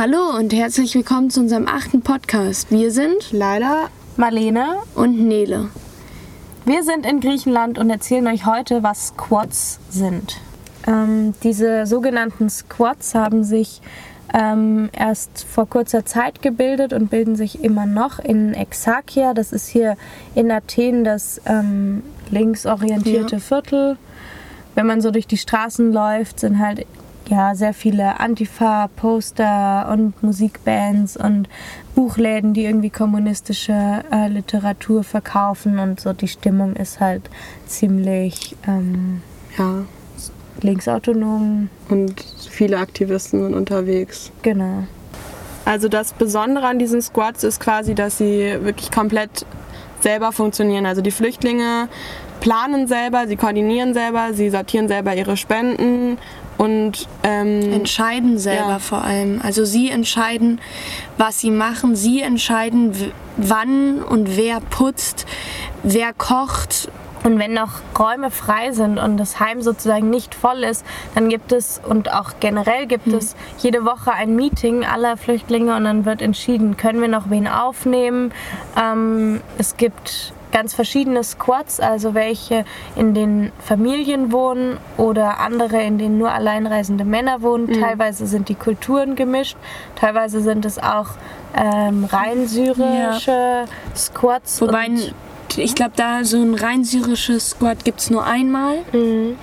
Hallo und herzlich willkommen zu unserem achten Podcast. Wir sind Laila Marlene. und Nele. Wir sind in Griechenland und erzählen euch heute, was Squats sind. Ähm, diese sogenannten Squats haben sich ähm, erst vor kurzer Zeit gebildet und bilden sich immer noch in Exarchia. Das ist hier in Athen das ähm, linksorientierte Ja. Viertel. Wenn man so durch die Straßen läuft, sind halt ja sehr viele Antifa-Poster und Musikbands und Buchläden, die irgendwie kommunistische äh, Literatur verkaufen und so die Stimmung ist halt ziemlich ähm, Ja, linksautonom. und viele Aktivisten sind unterwegs. Genau. Also das Besondere an diesen Squads ist quasi, dass sie wirklich komplett selber funktionieren. Also die Flüchtlinge planen selber, sie koordinieren selber, sie sortieren selber ihre Spenden und ähm, Entscheiden selber Ja. vor allem. Also sie entscheiden, was sie machen. Sie entscheiden, wann und wer putzt, wer kocht. Und wenn noch Räume frei sind und das Heim sozusagen nicht voll ist, dann gibt es und auch generell gibt es jede Woche ein Meeting aller Flüchtlinge und dann wird entschieden, können wir noch wen aufnehmen. Ähm, es gibt ganz verschiedene Squads, also welche in den Familien wohnen oder andere, in denen nur alleinreisende Männer wohnen. Teilweise sind die Kulturen gemischt, teilweise sind es auch ähm, rein syrische Squads. Wobei, ich glaube, da so ein rein syrisches Squad gibt es nur einmal. Mhm.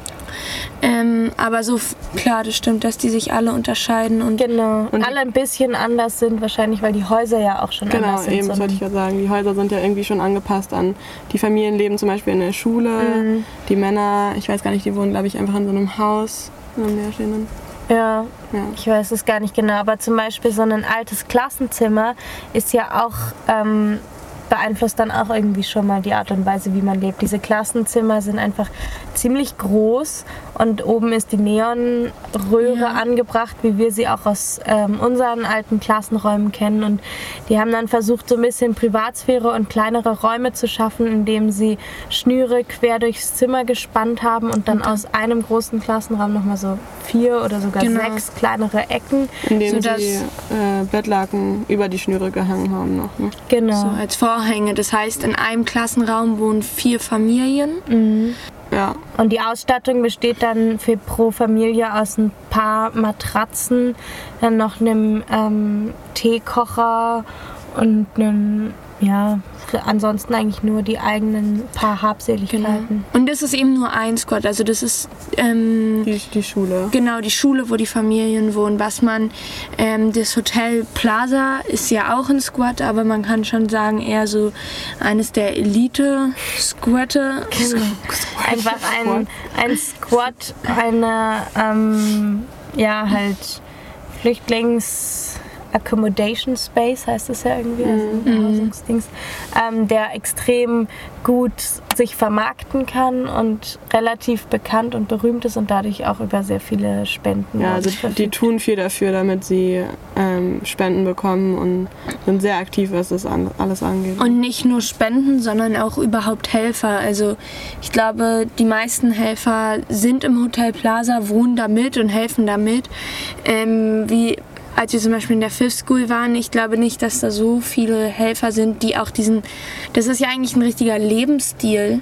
Ähm, aber so, f- klar, das stimmt, dass die sich alle unterscheiden. Und Genau. Und- alle ein bisschen anders sind wahrscheinlich, weil die Häuser ja auch schon Genau, anders sind. eben, so das wollte ich ja sagen. Die Häuser sind ja irgendwie schon angepasst an die Familien leben zum Beispiel in der Schule. Mhm. Die Männer, ich weiß gar nicht, die wohnen, glaube ich, einfach in so einem Haus, in einem leerstehenden. ja, Ja. ich weiß es gar nicht genau, aber zum Beispiel so ein altes Klassenzimmer ist ja auch ähm, beeinflusst dann auch irgendwie schon mal die Art und Weise, wie man lebt. Diese Klassenzimmer sind einfach ziemlich groß und oben ist die Neonröhre Ja. angebracht, wie wir sie auch aus ähm, unseren alten Klassenräumen kennen. Und die haben dann versucht, so ein bisschen Privatsphäre und kleinere Räume zu schaffen, indem sie Schnüre quer durchs Zimmer gespannt haben und dann aus einem großen Klassenraum nochmal so vier oder sogar Genau. sechs kleinere Ecken. Indem Sodass- sie äh, Bettlaken über die Schnüre gehangen haben noch. Ne? Genau. so als Vorhänge. Das heißt, in einem Klassenraum wohnen vier Familien. Ja, Und die Ausstattung besteht dann für pro Familie aus ein paar Matratzen, dann noch einem ähm, Teekocher und einem, ja, ansonsten eigentlich nur die eigenen paar Habseligkeiten. Und das ist eben nur ein Squad. Also das ist ähm, die, die Schule. genau die Schule, wo die Familien wohnen. Was man, ähm, das Hotel Plaza ist ja auch ein Squad, aber man kann schon sagen, eher so eines der Elite-Squatte. Einfach ein, ein Squad, eine, ähm, ja, halt Flüchtlings... Accommodation Space heißt es ja irgendwie, also Hausungsdings, ähm, der extrem gut sich vermarkten kann und relativ bekannt und berühmt ist und dadurch auch über sehr viele Spenden. Ja, also verfügt. die tun viel dafür, damit sie ähm, Spenden bekommen und sind sehr aktiv, was das an, alles angeht. Und nicht nur Spenden, sondern auch überhaupt Helfer. Also ich glaube, die meisten Helfer sind im Hotel Plaza, wohnen da mit und helfen damit. Ähm, wie als wir zum Beispiel in der Fifth School waren, ich glaube nicht, dass da so viele Helfer sind, die auch diesen, das ist ja eigentlich ein richtiger Lebensstil,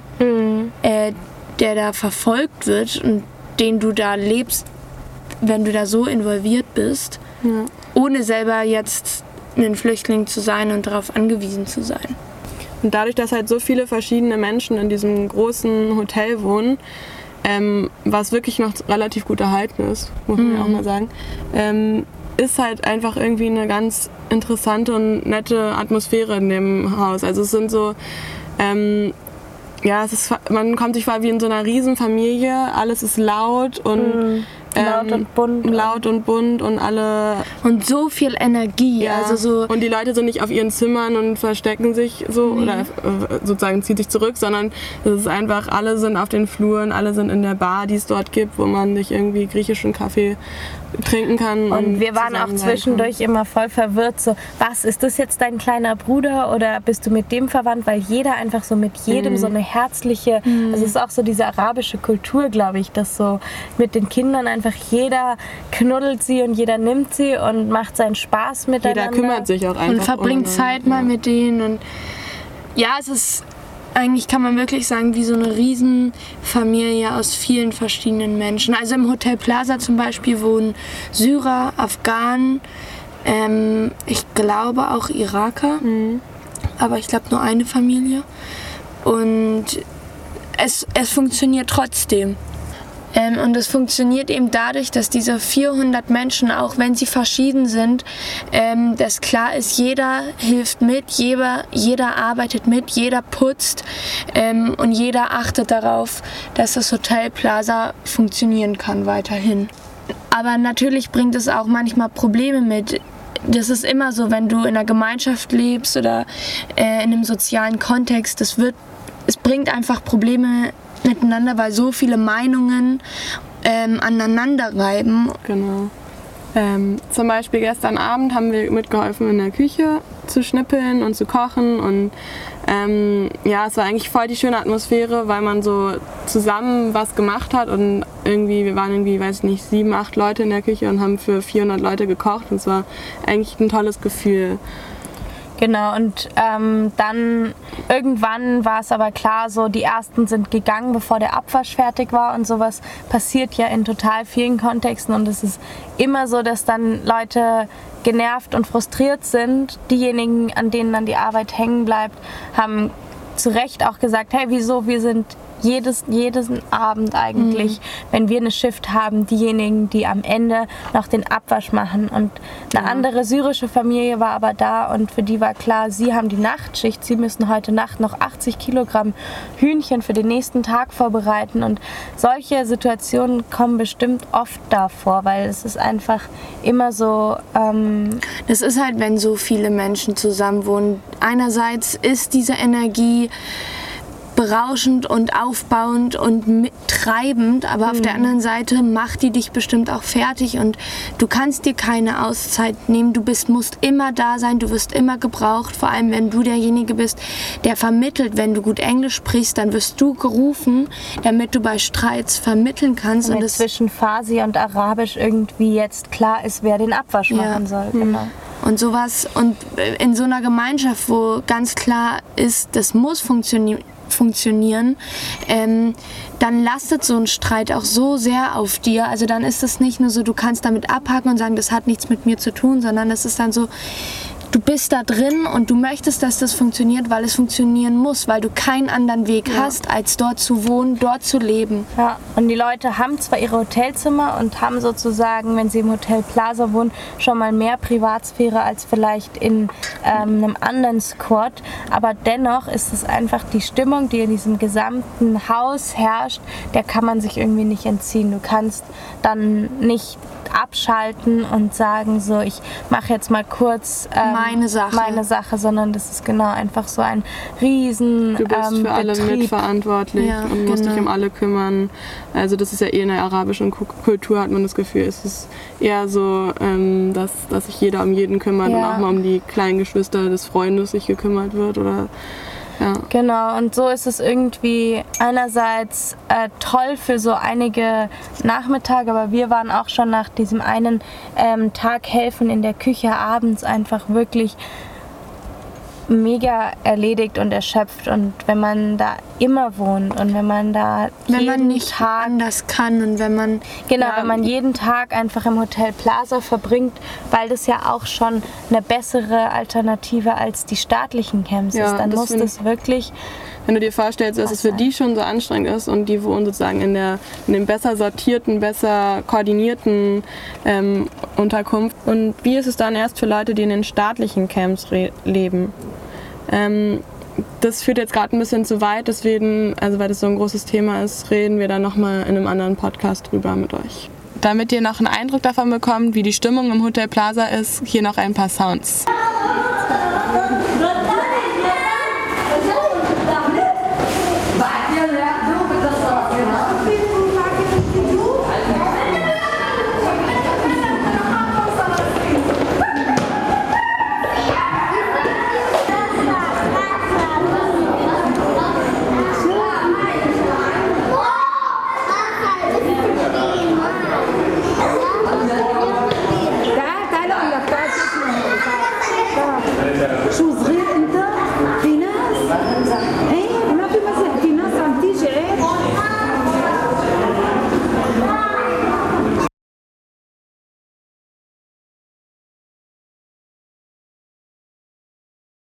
äh, der da verfolgt wird und den du da lebst, wenn du da so involviert bist, ja. ohne selber jetzt ein Flüchtling zu sein und darauf angewiesen zu sein. Und dadurch, dass halt so viele verschiedene Menschen in diesem großen Hotel wohnen, ähm, was wirklich noch relativ gut erhalten ist, muss man ja auch mal sagen, ähm, ist halt einfach irgendwie eine ganz interessante und nette Atmosphäre in dem Haus. Also es sind so, ähm, ja, es ist, man kommt sich vor wie in so einer Riesenfamilie, alles ist laut und laut ähm, und bunt. laut und bunt und alle Und so viel Energie. ja, Also so. und die Leute sind nicht auf ihren Zimmern und verstecken sich so oder äh, sozusagen zieht sich zurück, sondern es ist einfach, alle sind auf den Fluren, alle sind in der Bar, die es dort gibt, wo man sich irgendwie griechischen Kaffee trinken kann. Und wir waren auch zwischendurch immer voll verwirrt, so, was, ist das jetzt dein kleiner Bruder oder bist du mit dem verwandt? Weil jeder einfach so mit jedem mhm. so eine herzliche, mhm. also es ist auch so diese arabische Kultur, glaube ich, dass so mit den Kindern einfach jeder knuddelt sie und jeder nimmt sie und macht seinen Spaß miteinander. Jeder kümmert sich auch einfach. Und verbringt Zeit mal mit denen und ja, es ist eigentlich kann man wirklich sagen, wie so eine Riesenfamilie aus vielen verschiedenen Menschen. Also im Hotel Plaza zum Beispiel wohnen Syrer, Afghanen, ähm, ich glaube auch Iraker, mhm. aber ich glaube nur eine Familie. Und es, es funktioniert trotzdem. Ähm, und es funktioniert eben dadurch, dass diese 400 Menschen, auch wenn sie verschieden sind, ähm, dass klar ist, jeder hilft mit, jeder, jeder arbeitet mit, jeder putzt ähm, und jeder achtet darauf, dass das Hotel Plaza funktionieren kann weiterhin. Aber natürlich bringt es auch manchmal Probleme mit das ist immer so, wenn du in einer Gemeinschaft lebst oder äh, in einem sozialen Kontext, das wird, es bringt einfach Probleme miteinander, weil so viele Meinungen ähm, aneinander reiben. Genau. Ähm, zum Beispiel gestern Abend haben wir mitgeholfen in der Küche zu schnippeln und zu kochen und ähm, ja, es war eigentlich voll die schöne Atmosphäre, weil man so zusammen was gemacht hat und irgendwie, wir waren irgendwie, weiß ich nicht, sieben, acht Leute in der Küche und haben für 400 Leute gekocht und es war eigentlich ein tolles Gefühl. Genau, und ähm, dann irgendwann war es aber klar, so die ersten sind gegangen, bevor der Abwasch fertig war und sowas passiert ja in total vielen Kontexten und es ist immer so, dass dann Leute genervt und frustriert sind. Diejenigen, an denen dann die Arbeit hängen bleibt, haben zu Recht auch gesagt, hey, wieso, wir sind jedes, jeden Abend eigentlich, mhm. wenn wir eine Shift haben, diejenigen, die am Ende noch den Abwasch machen. Und eine ja. andere syrische Familie war aber da und für die war klar, sie haben die Nachtschicht, sie müssen heute Nacht noch 80 Kilogramm Hühnchen für den nächsten Tag vorbereiten. Und solche Situationen kommen bestimmt oft davor, weil es ist einfach immer so. Ähm das ist halt, wenn so viele Menschen zusammen wohnen. Einerseits ist diese Energie berauschend und aufbauend und treibend, aber mhm. auf der mhm. anderen Seite macht die dich bestimmt auch fertig und du kannst dir keine Auszeit nehmen. Du bist, musst immer da sein, du wirst immer gebraucht, vor allem wenn du derjenige bist, der vermittelt. Wenn du gut Englisch sprichst, dann wirst du gerufen, damit du bei Streits vermitteln kannst. Und, und zwischen Farsi und Arabisch irgendwie jetzt klar ist, wer den Abwasch ja. machen soll. Mhm. Genau. Und sowas, und in so einer Gemeinschaft, wo ganz klar ist, das muss funktionieren, funktionieren, ähm, dann lastet so ein Streit auch so sehr auf dir. Also dann ist es nicht nur so, du kannst damit abhaken und sagen, das hat nichts mit mir zu tun, sondern es ist dann so, du bist da drin und du möchtest, dass das funktioniert, weil es funktionieren muss, weil du keinen anderen Weg ja. hast, als dort zu wohnen, dort zu leben. Ja, und die Leute haben zwar ihre Hotelzimmer und haben sozusagen, wenn sie im Hotel Plaza wohnen, schon mal mehr Privatsphäre als vielleicht in ähm, einem anderen Squad, aber dennoch ist es einfach die Stimmung, die in diesem gesamten Haus herrscht, der kann man sich irgendwie nicht entziehen. Du kannst dann nicht abschalten und sagen, so ich mache jetzt mal kurz ähm, meine Sache, meine Sache, sondern das ist genau einfach so ein riesen Du bist ähm, für alle Betrieb. mitverantwortlich ja, und musst genau. dich um alle kümmern. Also das ist ja eh in der arabischen Kultur hat man das Gefühl, es ist eher so, ähm, dass, dass sich jeder um jeden kümmert ja. und auch mal um die kleinen Geschwister des Freundes sich gekümmert wird oder ja. Genau, und so ist es irgendwie einerseits äh, toll für so einige Nachmittage, aber wir waren auch schon nach diesem einen ähm, Tag helfen in der Küche abends einfach wirklich mega erledigt und erschöpft und wenn man da immer wohnt und wenn man da wenn man nicht Tag, anders kann und wenn man genau ja, wenn man jeden Tag einfach im Hotel Plaza verbringt, weil das ja auch schon eine bessere Alternative als die staatlichen Camps ja, ist, dann muss das wirklich wenn du dir vorstellst, dass es für die schon so anstrengend ist und die wohnen sozusagen in, der, in dem besser sortierten, besser koordinierten ähm, Unterkunft. Und wie ist es dann erst für Leute, die in den staatlichen Camps leben? Ähm, das führt jetzt gerade ein bisschen zu weit, deswegen, also weil das so ein großes Thema ist, reden wir dann nochmal in einem anderen Podcast drüber mit euch. Damit ihr noch einen Eindruck davon bekommt, wie die Stimmung im Hotel Plaza ist, hier noch ein paar Sounds.